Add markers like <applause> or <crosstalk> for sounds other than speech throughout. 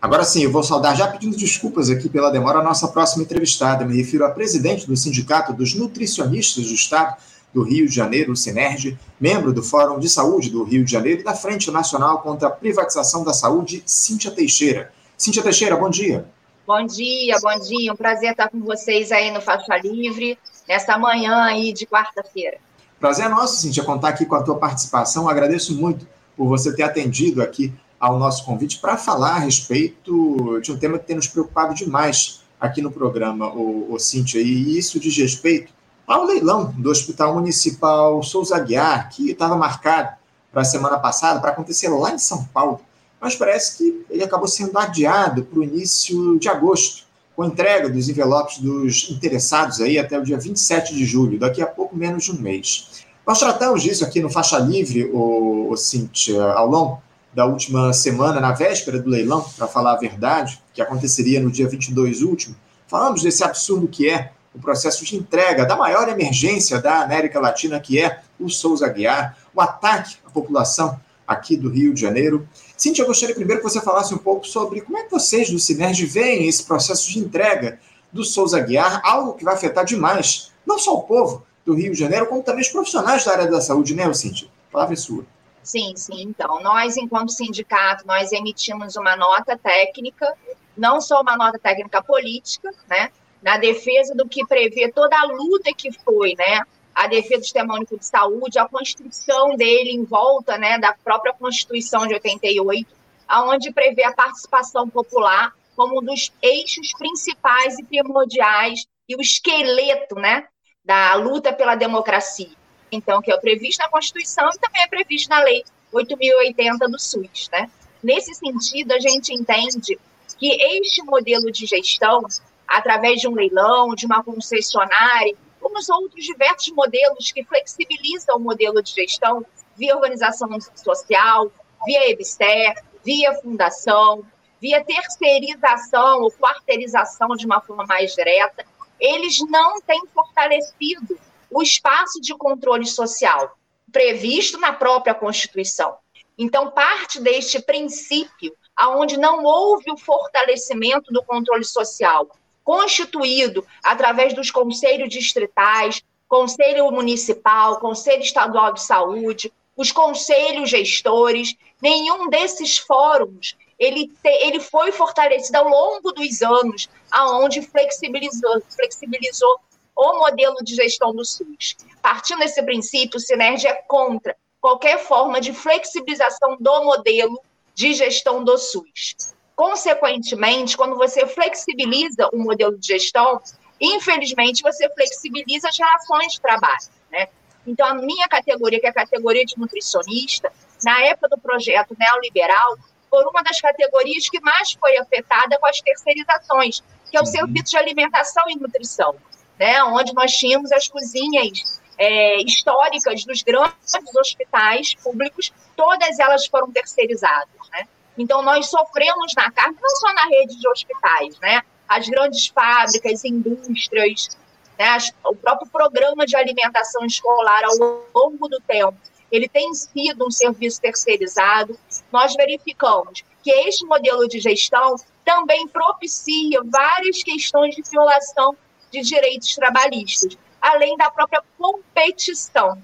Agora sim, eu vou saudar já pedindo desculpas aqui pela demora a nossa próxima entrevistada. Me refiro à presidente do Sindicato dos Nutricionistas do Estado do Rio de Janeiro, o Sinerge, membro do Fórum de Saúde do Rio de Janeiro e da Frente Nacional contra a Privatização da Saúde, Cíntia Teixeira. Cíntia Teixeira, bom dia. Bom dia, bom dia. Um prazer estar com vocês aí no Faixa Livre, nessa manhã aí de quarta-feira. Prazer é nosso, Cíntia, contar aqui com a tua participação. Agradeço muito por você ter atendido aqui ao nosso convite para falar a respeito de um tema que tem nos preocupado demais aqui no programa, o, o Cíntia, e isso diz respeito ao leilão do Hospital Municipal Souza Aguiar, que estava marcado para a semana passada, para acontecer lá em São Paulo, mas parece que ele acabou sendo adiado para o início de agosto, com a entrega dos envelopes dos interessados aí até o dia 27 de julho, daqui a pouco menos de um mês. Nós tratamos disso aqui no Faixa Livre, o, o Cíntia, ao longo da última semana, na véspera do leilão, para falar a verdade, que aconteceria no dia 22 último, falamos desse absurdo que é o processo de entrega da maior emergência da América Latina, que é o Souza Guiar, o ataque à população aqui do Rio de Janeiro. Cintia, eu gostaria primeiro que você falasse um pouco sobre como é que vocês do Sinerge veem esse processo de entrega do Souza Guiar, algo que vai afetar demais, não só o povo do Rio de Janeiro, como também os profissionais da área da saúde, né, Cintia? A palavra é sua. Sim, sim. Então, nós, enquanto sindicato, nós emitimos uma nota técnica, não só uma nota técnica política, né, na defesa do que prevê toda a luta que foi, né, a defesa do Sistema Único de Saúde, a construção dele em volta, né, da própria Constituição de 88, aonde prevê a participação popular como um dos eixos principais e primordiais e o esqueleto, né, da luta pela democracia então, que é previsto na Constituição e também é previsto na Lei 8.080 do SUS. Né? Nesse sentido, a gente entende que este modelo de gestão, através de um leilão, de uma concessionária, como os outros diversos modelos que flexibilizam o modelo de gestão via organização social, via EBSTER, via fundação, via terceirização ou quarteirização de uma forma mais direta, eles não têm fortalecido o espaço de controle social previsto na própria Constituição. Então, parte deste princípio, aonde não houve o fortalecimento do controle social, constituído através dos conselhos distritais, conselho municipal, conselho estadual de saúde, os conselhos gestores, nenhum desses fóruns ele, te, ele foi fortalecido ao longo dos anos, aonde flexibilizou, flexibilizou o modelo de gestão do SUS. Partindo desse princípio, o Sinerg é contra qualquer forma de flexibilização do modelo de gestão do SUS. Consequentemente, quando você flexibiliza o modelo de gestão, infelizmente você flexibiliza as relações de trabalho, né? Então, a minha categoria, que é a categoria de nutricionista, na época do projeto neoliberal, foi uma das categorias que mais foi afetada com as terceirizações, que é o uhum. serviço de alimentação e nutrição né, onde nós tínhamos as cozinhas é, históricas dos grandes hospitais públicos, todas elas foram terceirizadas. Né? Então, nós sofremos na carne, não só na rede de hospitais, né? as grandes fábricas, indústrias, né? As, o próprio programa de alimentação escolar ao longo do tempo, ele tem sido um serviço terceirizado. Nós verificamos que este modelo de gestão também propicia várias questões de violação de direitos trabalhistas, além da própria competição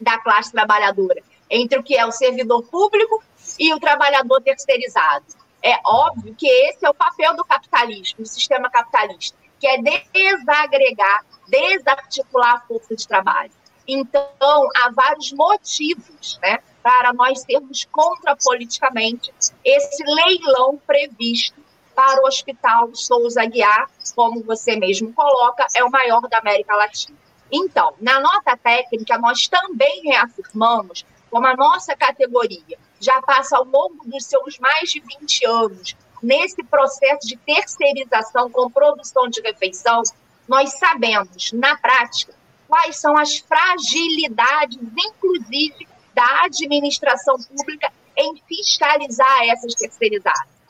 da classe trabalhadora entre o que é o servidor público e o trabalhador terceirizado. É óbvio que esse é o papel do capitalismo, do sistema capitalista, que é desagregar, desarticular a força de trabalho. Então, há vários motivos né, para nós sermos contra politicamente esse leilão previsto para o Hospital Souza Guiar, como você mesmo coloca, é o maior da América Latina. Então, na nota técnica, nós também reafirmamos como a nossa categoria já passa ao longo dos seus mais de 20 anos nesse processo de terceirização com produção de refeição, nós sabemos, na prática, quais são as fragilidades, inclusive, da administração pública em fiscalizar essas terceirizadas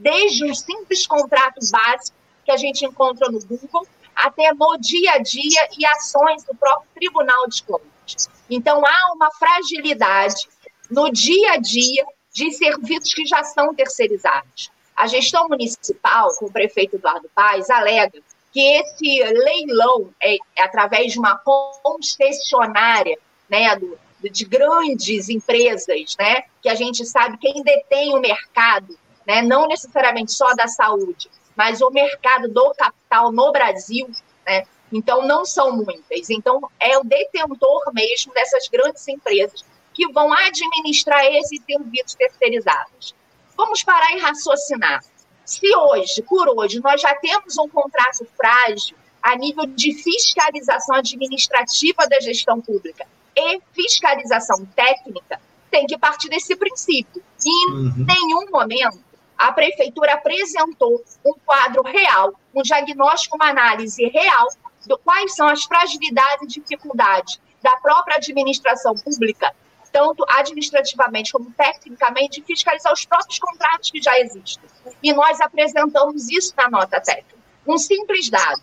desde um simples contrato básico que a gente encontra no Google, até no dia a dia e ações do próprio Tribunal de Contas. Então, há uma fragilidade no dia a dia de serviços que já são terceirizados. A gestão municipal, com o prefeito Eduardo Paes, alega que esse leilão é, é através de uma concessionária, né, do, de grandes empresas, né, que a gente sabe quem detém o mercado, né, não necessariamente só da saúde, mas o mercado do capital no Brasil, né, então não são muitas. Então é o detentor mesmo dessas grandes empresas que vão administrar esses serviços terceirizados. Vamos parar e raciocinar. Se hoje, por hoje, nós já temos um contrato frágil a nível de fiscalização administrativa da gestão pública e fiscalização técnica, tem que partir desse princípio. E em uhum. nenhum momento a prefeitura apresentou um quadro real, um diagnóstico, uma análise real de quais são as fragilidades e dificuldades da própria administração pública, tanto administrativamente como tecnicamente, fiscalizar os próprios contratos que já existem. E nós apresentamos isso na nota técnica. Um simples dado.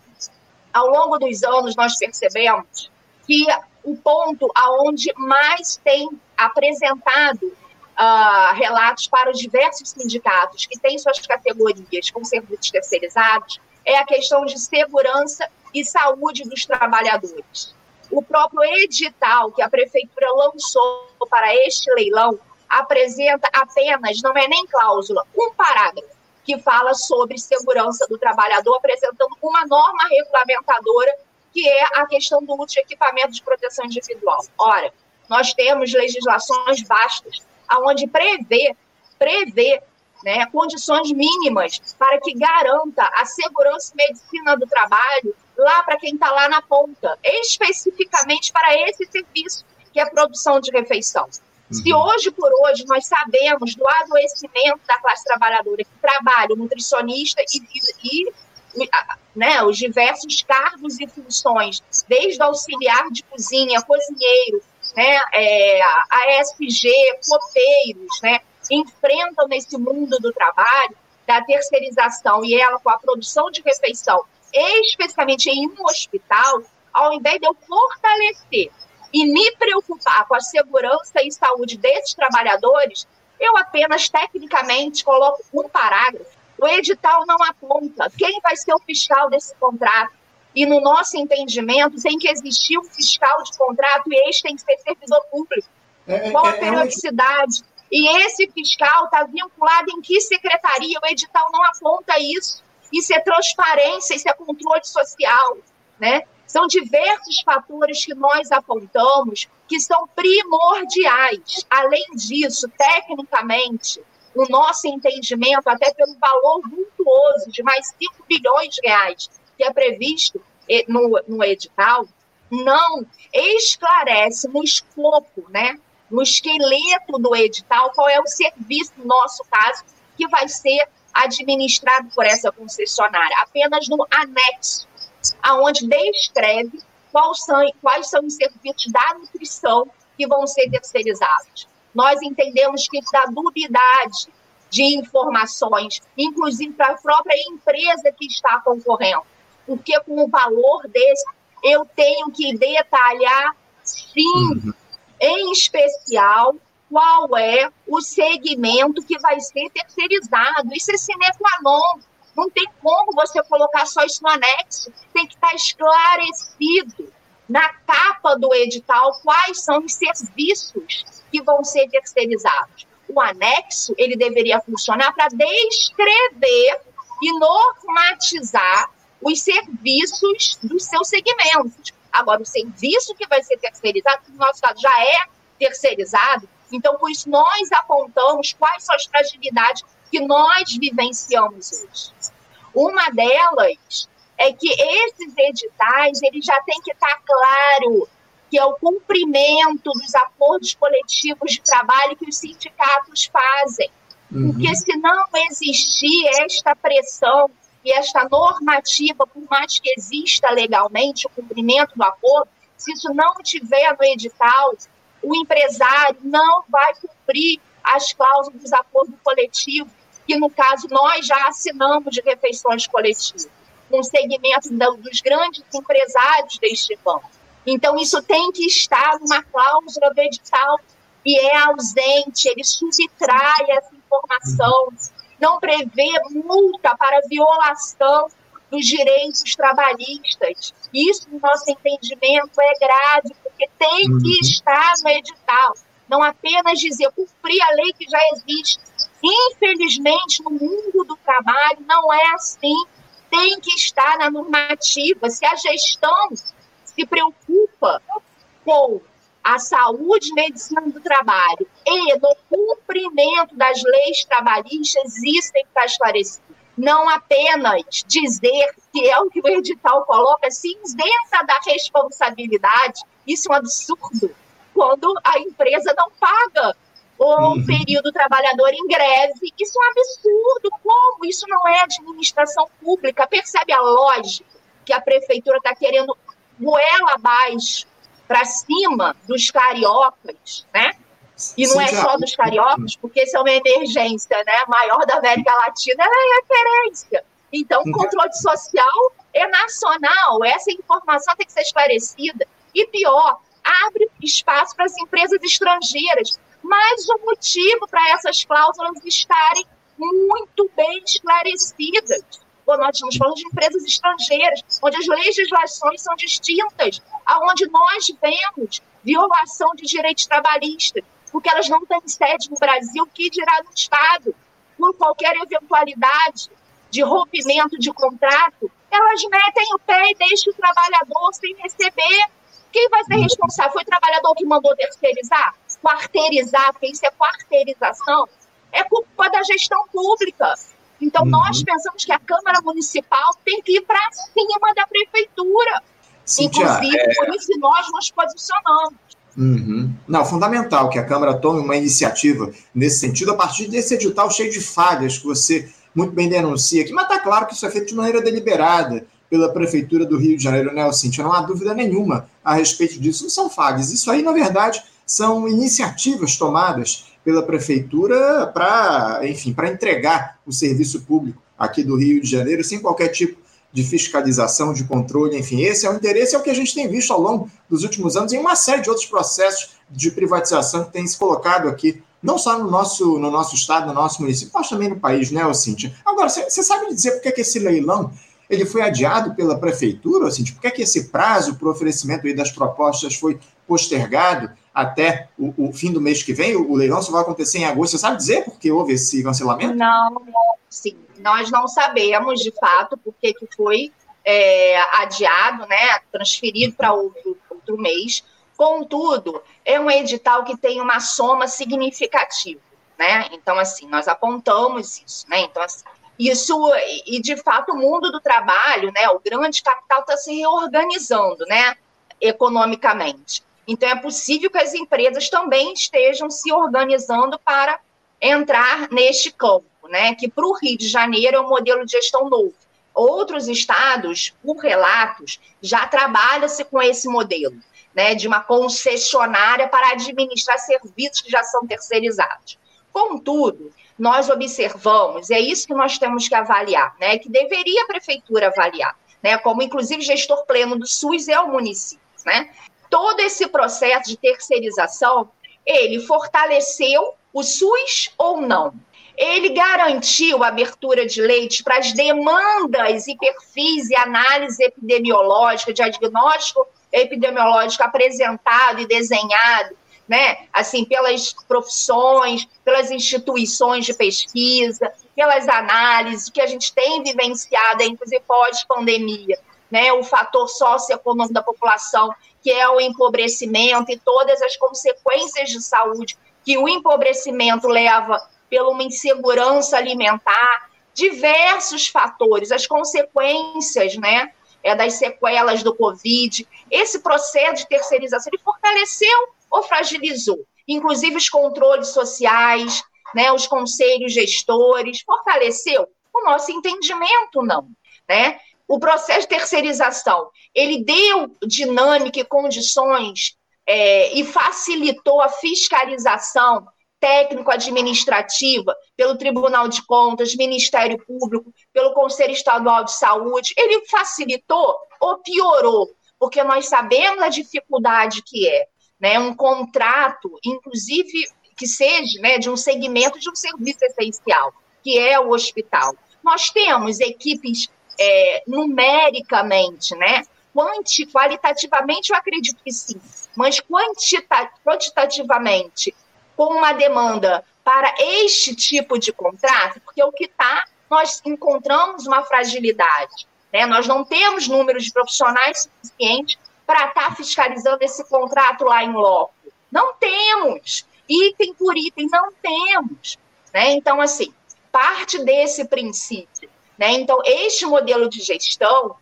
Ao longo dos anos, nós percebemos que o ponto aonde mais tem apresentado uh, relatos para os diversos sindicatos que têm suas categorias com serviços terceirizados é a questão de segurança e saúde dos trabalhadores. O próprio edital que a prefeitura lançou para este leilão apresenta apenas, não é nem cláusula, um parágrafo que fala sobre segurança do trabalhador, apresentando uma norma regulamentadora que é a questão do uso de equipamento de proteção individual. Ora, nós temos legislações vastas aonde prevê, prevê né, condições mínimas para que garanta a segurança e medicina do trabalho lá para quem está lá na ponta, especificamente para esse serviço que é a produção de refeição. Uhum. Se hoje por hoje nós sabemos do adoecimento da classe trabalhadora que trabalha, o nutricionista e, e, e né, os diversos cargos e funções, desde auxiliar de cozinha, cozinheiro, né, é, a SG, coteiros, né, enfrentam nesse mundo do trabalho, da terceirização e ela com a produção de refeição, especificamente em um hospital, ao invés de eu fortalecer e me preocupar com a segurança e saúde desses trabalhadores, eu apenas tecnicamente coloco um parágrafo o edital não aponta quem vai ser o fiscal desse contrato. E no nosso entendimento, tem que existir um fiscal de contrato e este tem que ser servidor público. É, é Qual a é, periodicidade? É e esse fiscal está vinculado em que secretaria? O edital não aponta isso. Isso é transparência, isso é controle social. Né? São diversos fatores que nós apontamos que são primordiais. Além disso, tecnicamente, o nosso entendimento, até pelo valor vultuoso de mais 5 bilhões de reais que é previsto no, no edital, não esclarece no escopo, né, no esqueleto do edital, qual é o serviço, no nosso caso, que vai ser administrado por essa concessionária, apenas no anexo, aonde descreve quais são, quais são os serviços da nutrição que vão ser terceirizados nós entendemos que dá dubiedade de informações, inclusive para a própria empresa que está concorrendo. Porque com o valor desse, eu tenho que detalhar, sim, uhum. em especial, qual é o segmento que vai ser terceirizado. Isso é sine qua non. Não tem como você colocar só isso no anexo. Tem que estar esclarecido na capa do edital quais são os serviços que vão ser terceirizados. O anexo, ele deveria funcionar para descrever e normatizar os serviços dos seus segmentos. Agora, o serviço que vai ser terceirizado, no nosso caso já é terceirizado, então, por isso, nós apontamos quais são as fragilidades que nós vivenciamos hoje. Uma delas é que esses editais, eles já têm que estar claro que é o cumprimento dos acordos coletivos de trabalho que os sindicatos fazem. Uhum. Porque se não existir esta pressão e esta normativa, por mais que exista legalmente o cumprimento do acordo, se isso não tiver no edital, o empresário não vai cumprir as cláusulas dos acordos coletivos, que no caso nós já assinamos de refeições coletivas, com segmento dos grandes empresários deste banco. Então, isso tem que estar numa cláusula do edital e é ausente, ele subtrai essa informação. Não prevê multa para violação dos direitos trabalhistas. Isso, no nosso entendimento, é grave, porque tem que uhum. estar no edital. Não apenas dizer cumprir a lei que já existe. Infelizmente, no mundo do trabalho, não é assim. Tem que estar na normativa. Se a gestão se preocupa com a saúde e medicina do trabalho e no cumprimento das leis trabalhistas, isso tem que estar esclarecido. Não apenas dizer que é o que o edital coloca, se isenta da responsabilidade, isso é um absurdo. Quando a empresa não paga o uhum. período trabalhador em greve, isso é um absurdo. Como? Isso não é administração pública. Percebe a lógica que a prefeitura está querendo goela abaixo para cima dos cariocas, né? E não Sim, é só dos cariocas, porque isso é uma emergência né, maior da América Latina, ela é referência. Então, o controle social é nacional, essa informação tem que ser esclarecida. E pior, abre espaço para as empresas estrangeiras. Mais um motivo para essas cláusulas estarem muito bem esclarecidas nós estamos falando de empresas estrangeiras, onde as legislações são distintas, aonde nós vemos violação de direitos trabalhistas, porque elas não têm sede no Brasil, que dirá no Estado, por qualquer eventualidade de rompimento de contrato, elas metem o pé e deixam o trabalhador sem receber. Quem vai ser responsável? Foi o trabalhador que mandou terceirizar? Quarteirizar, porque isso é quarteirização? É culpa da gestão pública. Então, uhum. nós pensamos que a Câmara Municipal tem que ir para cima da Prefeitura. Cíntia, Inclusive, é... por isso nós nos posicionamos. Uhum. Não, fundamental que a Câmara tome uma iniciativa nesse sentido, a partir desse edital cheio de falhas que você muito bem denuncia aqui, mas está claro que isso é feito de maneira deliberada pela Prefeitura do Rio de Janeiro, né, Cíntia? Não há dúvida nenhuma a respeito disso. Não são falhas, isso aí, na verdade, são iniciativas tomadas pela prefeitura para, enfim, para entregar o serviço público aqui do Rio de Janeiro sem qualquer tipo de fiscalização, de controle, enfim, esse é o interesse, é o que a gente tem visto ao longo dos últimos anos em uma série de outros processos de privatização que tem se colocado aqui, não só no nosso, no nosso estado, no nosso município, mas também no país, né, Cíntia? Agora, você sabe dizer por que, que esse leilão ele foi adiado pela prefeitura, Cíntia? Por que, que esse prazo para o oferecimento aí das propostas foi postergado? até o, o, fim do mês que vem? O, o, leilão só vai acontecer em agosto. Você sabe dizer por que houve esse cancelamento? Não, sim. Nós não sabemos, de fato, por que foi é, adiado, né, transferido para outro, outro mês. Contudo, é um edital que tem uma soma significativa, né? Então, assim, nós apontamos isso, né? Então, assim, isso, e de fato, o mundo do trabalho, né, o grande capital está se reorganizando, né, economicamente. Então, é possível que as empresas também estejam se organizando para entrar neste campo, né? Que para o Rio de Janeiro é um modelo de gestão novo. Outros estados, por relatos, já trabalha-se com esse modelo, né? De uma concessionária para administrar serviços que já são terceirizados. Contudo, nós observamos, é isso que nós temos que avaliar, né? Que deveria a prefeitura avaliar, né? Como inclusive gestor pleno do SUS é o município, né? todo esse processo de terceirização, ele fortaleceu o SUS ou não? Ele garantiu a abertura de leite para as demandas e perfis e análise epidemiológica, diagnóstico epidemiológico apresentado e desenhado, né? Assim, pelas profissões, pelas instituições de pesquisa, pelas análises que a gente tem vivenciado, inclusive pós-pandemia, né? O fator socioeconômico da população que é o empobrecimento e todas as consequências de saúde que o empobrecimento leva pela uma insegurança alimentar, diversos fatores, as consequências, né, é, das sequelas do Covid. Esse processo de terceirização, ele fortaleceu ou fragilizou? Inclusive os controles sociais, né, os conselhos gestores, fortaleceu? O nosso entendimento, não. Né? o processo de terceirização, ele deu dinâmica e condições é, e facilitou a fiscalização técnico-administrativa pelo Tribunal de Contas, Ministério Público, pelo Conselho Estadual de Saúde, ele facilitou ou piorou? Porque nós sabemos a dificuldade que é, né, um contrato, inclusive que seja, né, de um segmento de um serviço essencial que é o hospital. Nós temos equipes é, numericamente, né? Quanti, qualitativamente, eu acredito que sim, mas quantita, quantitativamente, com uma demanda para este tipo de contrato, porque o que está, nós encontramos uma fragilidade. Né? Nós não temos números de profissionais suficientes para estar tá fiscalizando esse contrato lá em loco. Não temos. Item por item, não temos. Né? Então, assim, parte desse princípio. Né? Então, este modelo de gestão,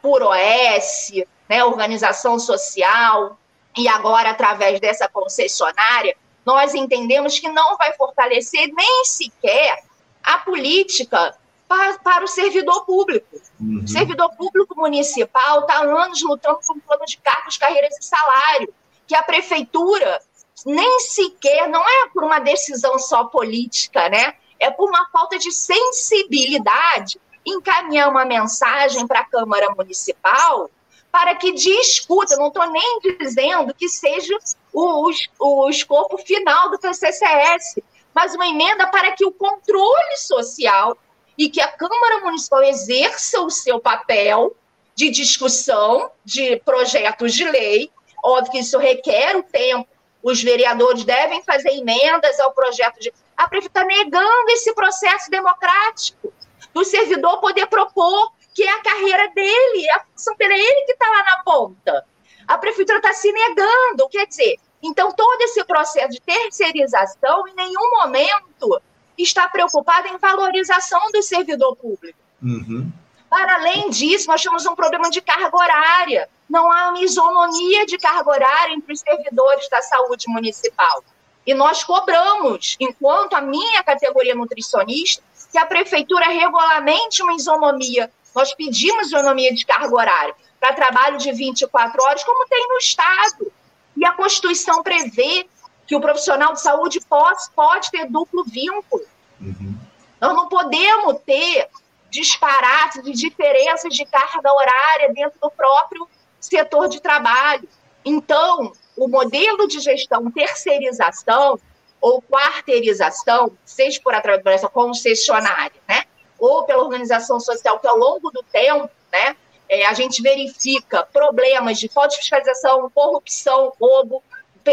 por OS, né, organização social, e agora através dessa concessionária, nós entendemos que não vai fortalecer nem sequer a política para, para o servidor público. Uhum. O servidor público municipal está há anos lutando por um plano de cargos, carreiras e salário, que a prefeitura nem sequer, não é por uma decisão só política, né? É por uma falta de sensibilidade encaminhar uma mensagem para a Câmara Municipal para que discuta, não estou nem dizendo que seja o, o, o escopo final do PCCS, mas uma emenda para que o controle social e que a Câmara Municipal exerça o seu papel de discussão de projetos de lei. Óbvio que isso requer o tempo, os vereadores devem fazer emendas ao projeto de. A prefeitura está negando esse processo democrático do servidor poder propor que é a carreira dele, a função dele, é ele que está lá na ponta. A prefeitura está se negando, quer dizer, então todo esse processo de terceirização, em nenhum momento está preocupada em valorização do servidor público. Uhum. Para além disso, nós temos um problema de carga horária. Não há uma isonomia de carga horária entre os servidores da saúde municipal. E nós cobramos, enquanto a minha categoria nutricionista, que a prefeitura regulamente uma isonomia nós pedimos isonomia de carga horária para trabalho de 24 horas, como tem no Estado. E a Constituição prevê que o profissional de saúde pode, pode ter duplo vínculo. Uhum. Nós não podemos ter disparates de diferenças de carga horária dentro do próprio setor de trabalho. Então, o modelo de gestão terceirização ou quarteirização, seja por através dessa concessionária, né? ou pela organização social, que ao longo do tempo, né, é, a gente verifica problemas de falta de fiscalização, corrupção, roubo,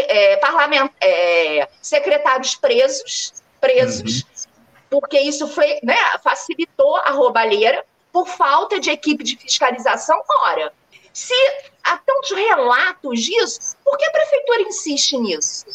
é, parlament, é, secretários presos, presos, uhum. porque isso foi, né, facilitou a roubalheira por falta de equipe de fiscalização. Ora, se há tantos relatos disso, por que a prefeitura insiste nisso?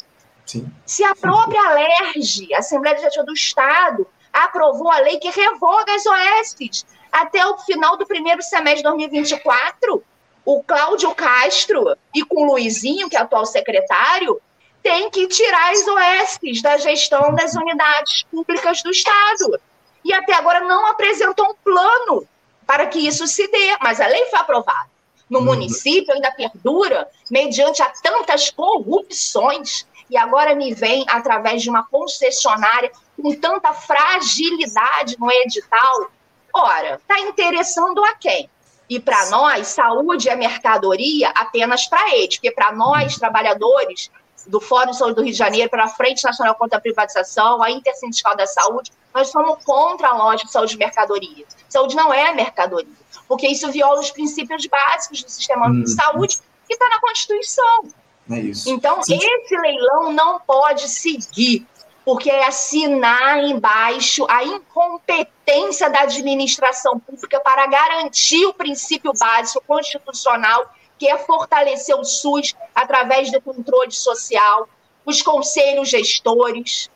Sim. Se a própria Alerj, a Assembleia Legislativa do Estado, aprovou a lei que revoga as OESs até o final do primeiro semestre de 2024. O Cláudio Castro e com o Luizinho, que é atual secretário, tem que tirar as OESs da gestão das unidades públicas do Estado. E até agora não apresentou um plano para que isso se dê, mas a lei foi aprovada. No uhum. município ainda perdura, mediante a tantas corrupções, e agora me vem através de uma concessionária com tanta fragilidade no edital, ora, está interessando a quem? E para nós, saúde é mercadoria apenas para eles, porque para nós, trabalhadores do Fórum de Saúde do Rio de Janeiro, para a Frente Nacional contra a Privatização, a Intersindical da Saúde, nós somos contra a lógica de saúde mercadoria. Saúde não é mercadoria, porque isso viola os princípios básicos do sistema hum. de saúde que está na Constituição. É. Então, Sim. esse leilão não pode seguir porque é assinar embaixo a incompetência da administração pública para garantir o princípio básico constitucional, que é fortalecer o SUS através do controle social, os conselhos gestores,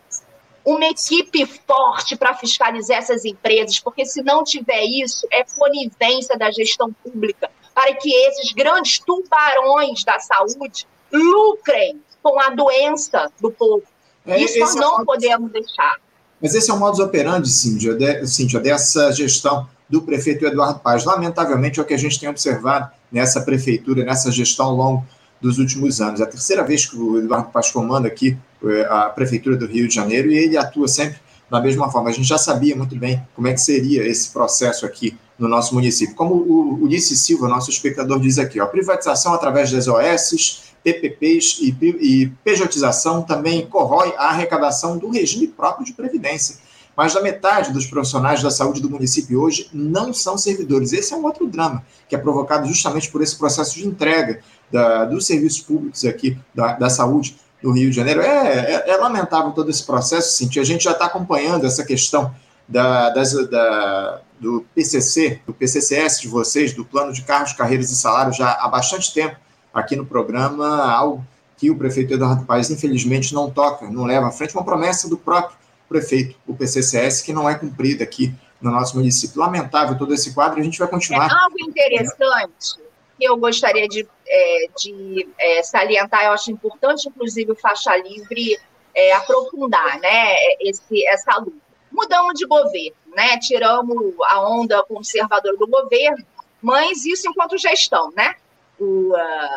uma equipe forte para fiscalizar essas empresas, porque se não tiver isso, é conivência da gestão pública para que esses grandes tubarões da saúde lucrem com a doença do povo. É, Isso nós é não é podemos deixar. Mas esse é o modus operandi, Cíntia, de, Cíntia, dessa gestão do prefeito Eduardo Paz. Lamentavelmente, é o que a gente tem observado nessa prefeitura, nessa gestão ao longo dos últimos anos. É a terceira vez que o Eduardo Paz comanda aqui é, a prefeitura do Rio de Janeiro e ele atua sempre da mesma forma. A gente já sabia muito bem como é que seria esse processo aqui no nosso município. Como o Ulisses Silva, nosso espectador, diz aqui, ó, privatização através das OS, PPPs e, e pejotização também corrói a arrecadação do regime próprio de previdência. mais da metade dos profissionais da saúde do município hoje não são servidores. Esse é um outro drama, que é provocado justamente por esse processo de entrega da, dos serviços públicos aqui da, da saúde do Rio de Janeiro. É, é, é lamentável todo esse processo, Cintia. A gente já está acompanhando essa questão da, das, da, do PCC, do PCCS de vocês, do Plano de Cargos, Carreiras e Salários, já há bastante tempo aqui no programa, algo que o prefeito Eduardo Paes, infelizmente, não toca, não leva à frente, uma promessa do próprio prefeito, o PCCS, que não é cumprida aqui no nosso município. Lamentável todo esse quadro, a gente vai continuar. É algo interessante que eu gostaria de, é, de é, salientar, eu acho importante, inclusive, o Faixa Livre é, aprofundar né, esse, essa luta. Mudamos de governo, né, tiramos a onda conservadora do governo, mas isso enquanto gestão, né? O,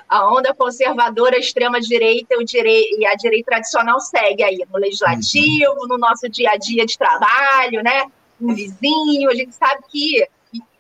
a onda conservadora, a extrema-direita e a direita tradicional segue aí no legislativo, no nosso dia a dia de trabalho, né? Um vizinho, a gente sabe que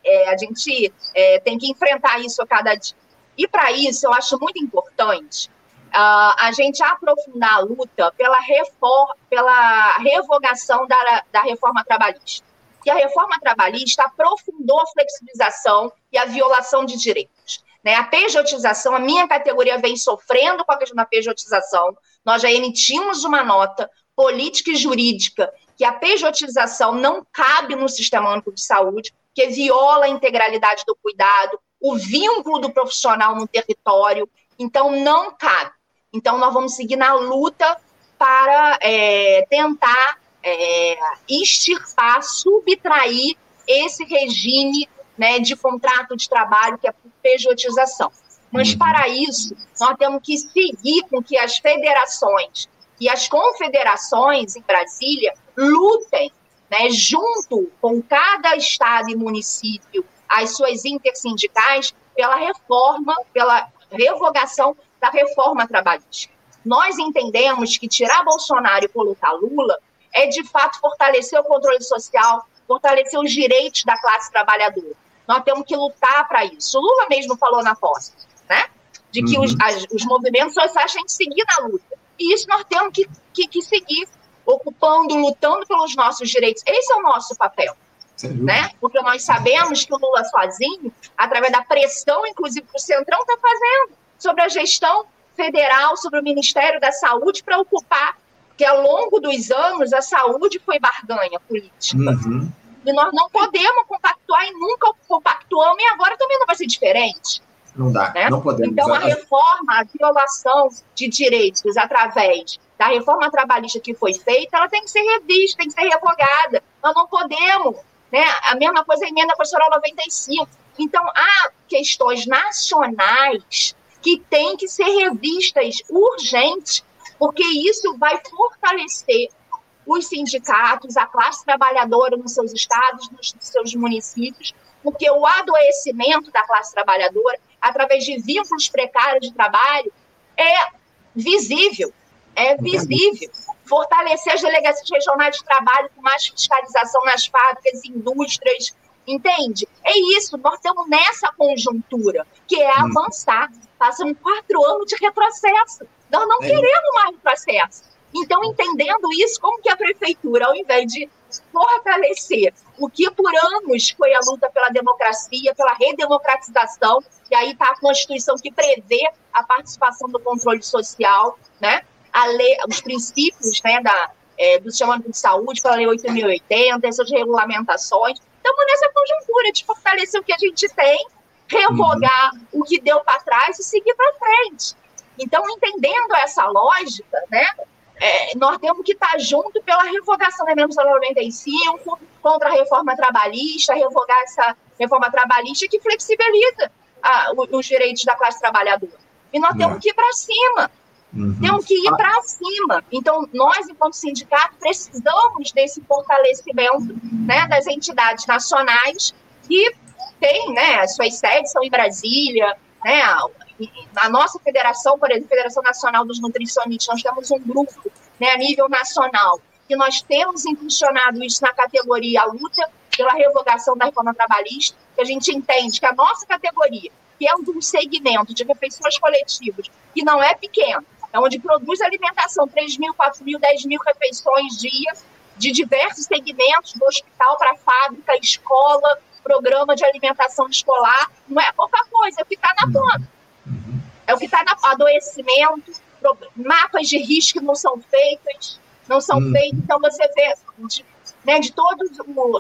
é, a gente é, tem que enfrentar isso a cada dia. E para isso, eu acho muito importante uh, a gente aprofundar a luta pela, reforma, pela revogação da, da reforma trabalhista. Que a reforma trabalhista aprofundou a flexibilização e a violação de direitos. Né? A pejotização, a minha categoria vem sofrendo com a questão da pejotização. Nós já emitimos uma nota política e jurídica que a pejotização não cabe no sistema único de saúde, que viola a integralidade do cuidado, o vínculo do profissional no território. Então, não cabe. Então, nós vamos seguir na luta para é, tentar é, extirpar, subtrair esse regime né, de contrato de trabalho que é por pejotização. Mas, uhum. para isso, nós temos que seguir com que as federações e as confederações em Brasília lutem né, junto com cada estado e município, as suas intersindicais, pela reforma, pela revogação da reforma trabalhista. Nós entendemos que tirar Bolsonaro e colocar Lula é, de fato, fortalecer o controle social, fortalecer os direitos da classe trabalhadora. Nós temos que lutar para isso. O Lula mesmo falou na posse, né? De que uhum. os, as, os movimentos sociais têm que seguir na luta. E isso nós temos que, que, que seguir ocupando, lutando pelos nossos direitos. Esse é o nosso papel. Né? Porque nós sabemos que o Lula sozinho, através da pressão, inclusive, que o Centrão está fazendo sobre a gestão federal, sobre o Ministério da Saúde, para ocupar, que ao longo dos anos a saúde foi barganha política. Uhum. E nós não podemos compactuar e nunca compactuamos, e agora também não vai ser diferente. Não dá, né? não podemos. Então, a reforma, a violação de direitos através da reforma trabalhista que foi feita, ela tem que ser revista, tem que ser revogada. Nós não podemos. Né? A mesma coisa a emenda constitucional 95. Então, há questões nacionais que têm que ser revistas urgentes, porque isso vai fortalecer os sindicatos, a classe trabalhadora nos seus estados, nos seus municípios, porque o adoecimento da classe trabalhadora, através de vínculos precários de trabalho, é visível é visível. Fortalecer as delegacias regionais de trabalho com mais fiscalização nas fábricas, indústrias, entende? É isso, nós estamos nessa conjuntura, que é hum. avançar. Passam quatro anos de retrocesso. Nós não é. queremos mais retrocesso. Então, entendendo isso, como que a prefeitura, ao invés de fortalecer o que por anos foi a luta pela democracia, pela redemocratização, e aí está a Constituição que prevê a participação do controle social, né? a lei, os princípios né, da, é, do Sistema de Saúde, pela Lei 8.080, essas regulamentações. Estamos nessa conjuntura de fortalecer o que a gente tem, revogar uhum. o que deu para trás e seguir para frente. Então, entendendo essa lógica, né, é, nós temos que estar junto pela revogação da emenda 95, contra a reforma trabalhista, revogar essa reforma trabalhista que flexibiliza a, os direitos da classe trabalhadora. E nós temos que ir para cima. Uhum. Temos que ir para cima. Então, nós, enquanto sindicato, precisamos desse fortalecimento né, das entidades nacionais que têm, né, as suas sedes são em Brasília, né, a nossa federação, por exemplo, a Federação Nacional dos Nutricionistas, nós temos um grupo né, a nível nacional que nós temos impulsionado isso na categoria luta pela revogação da reforma trabalhista, que a gente entende que a nossa categoria, que é um segmento de refeições coletivas, que não é pequeno, é onde produz alimentação, 3 mil, 4 mil, 10 mil refeições dia, de diversos segmentos do hospital para fábrica, escola, programa de alimentação escolar. Não é pouca coisa, é o que está na uhum. ponta. Uhum. É o que está no adoecimento, mapas de risco não são feitos, não são uhum. feitos. Então, você vê de, né, de todos,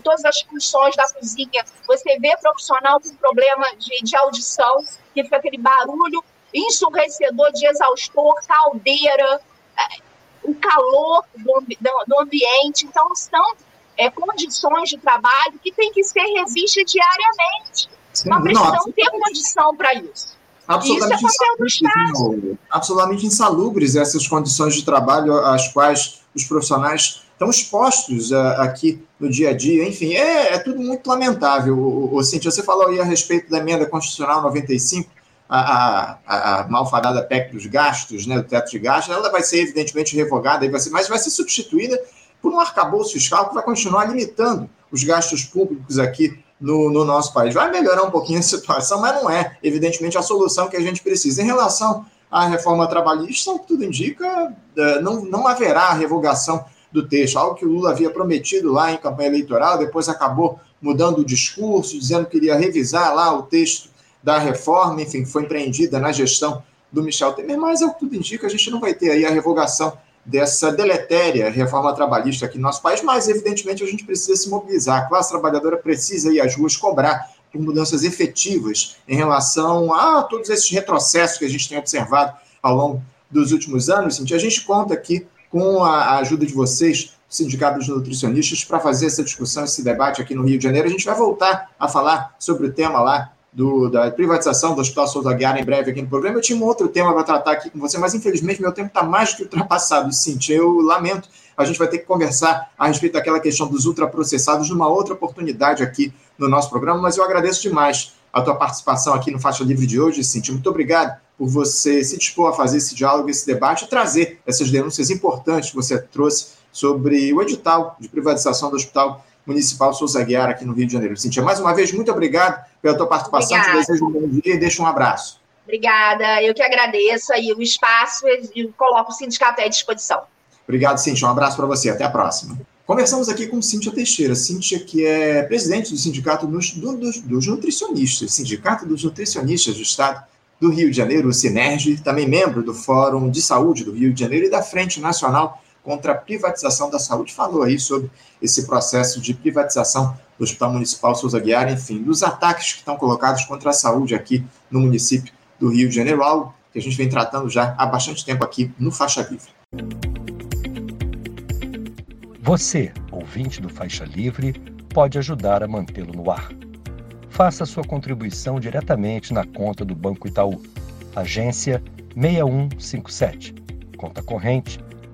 todas as funções da cozinha, você vê profissional com problema de, de audição, que fica aquele barulho ensurdecedor de exaustor, caldeira, é, o calor do, do ambiente. Então, são é, condições de trabalho que tem que ser revistas diariamente. Sim, Nós precisamos não, ter condição para isso. Absolutamente, é insalubres, absolutamente insalubres essas condições de trabalho às quais os profissionais estão expostos uh, aqui no dia a dia. Enfim, é, é tudo muito lamentável. O, o, Cintia, você falou aí a respeito da emenda constitucional 95, a, a, a malfadada PEC dos gastos, né, do teto de gastos, ela vai ser evidentemente revogada, vai ser, mas vai ser substituída por um arcabouço fiscal que vai continuar limitando os gastos públicos aqui no, no, nosso país. Vai melhorar um pouquinho a <laughs> situação, mas não é, evidentemente, a solução que a gente precisa. Em relação à reforma trabalhista, o que tudo indica, é, não, não haverá revogação do texto, algo que o Lula havia prometido lá em campanha eleitoral, depois acabou mudando o discurso, dizendo que iria revisar lá o texto da reforma, enfim, foi empreendida na gestão do Michel Temer, mas ao que tudo indica, a gente não vai ter aí a revogação dessa deletéria reforma trabalhista aqui no nosso país, mas evidentemente a gente precisa se mobilizar. A classe trabalhadora precisa ir às ruas cobrar por mudanças efetivas em relação a todos esses retrocessos que a gente tem observado ao longo dos últimos anos. A gente conta aqui com a ajuda de vocês, Sindicato Nutricionistas, para fazer essa discussão, esse debate aqui no Rio de Janeiro. A gente vai voltar a falar sobre o tema lá do, da privatização do Hospital Souza Guiara em breve aqui no programa. Eu tinha um outro tema para tratar aqui com você, mas infelizmente meu tempo está mais que ultrapassado, Cintia. Eu lamento. A gente vai ter que conversar a respeito daquela questão dos ultraprocessados numa outra oportunidade aqui no nosso programa, mas eu agradeço demais a tua participação aqui no Faixa Livre de hoje, Cintia. Muito obrigado por você se dispor a fazer esse diálogo, esse debate e trazer essas denúncias importantes que você trouxe sobre o edital de privatização do Hospital Municipal Souza Guiar aqui no Rio de Janeiro. Cintia, mais uma vez, muito obrigado pela tua participação. Obrigada. Te desejo um bom dia e deixo um abraço. Obrigada, eu que agradeço aí o espaço e coloco o sindicato à disposição. Obrigado, Cintia. Um abraço para você. Até a próxima. Conversamos aqui com Cíntia Teixeira. Cíntia, que é presidente do Sindicato dos, dos, dos Nutricionistas, Sindicato dos Nutricionistas do Estado do Rio de Janeiro, o Sinerge, também membro do Fórum de Saúde do Rio de Janeiro e da Frente Nacional contra a Privatização da Saúde. Falou aí sobre esse processo de privatização do Hospital Municipal Souza Guiar, enfim, dos ataques que estão colocados contra a saúde aqui no município do Rio de Janeiro, algo que a gente vem tratando já há bastante tempo aqui no Faixa Livre. Você, ouvinte do Faixa Livre, pode ajudar a mantê-lo no ar. Faça sua contribuição diretamente na conta do Banco Itaú, agência 6157, conta corrente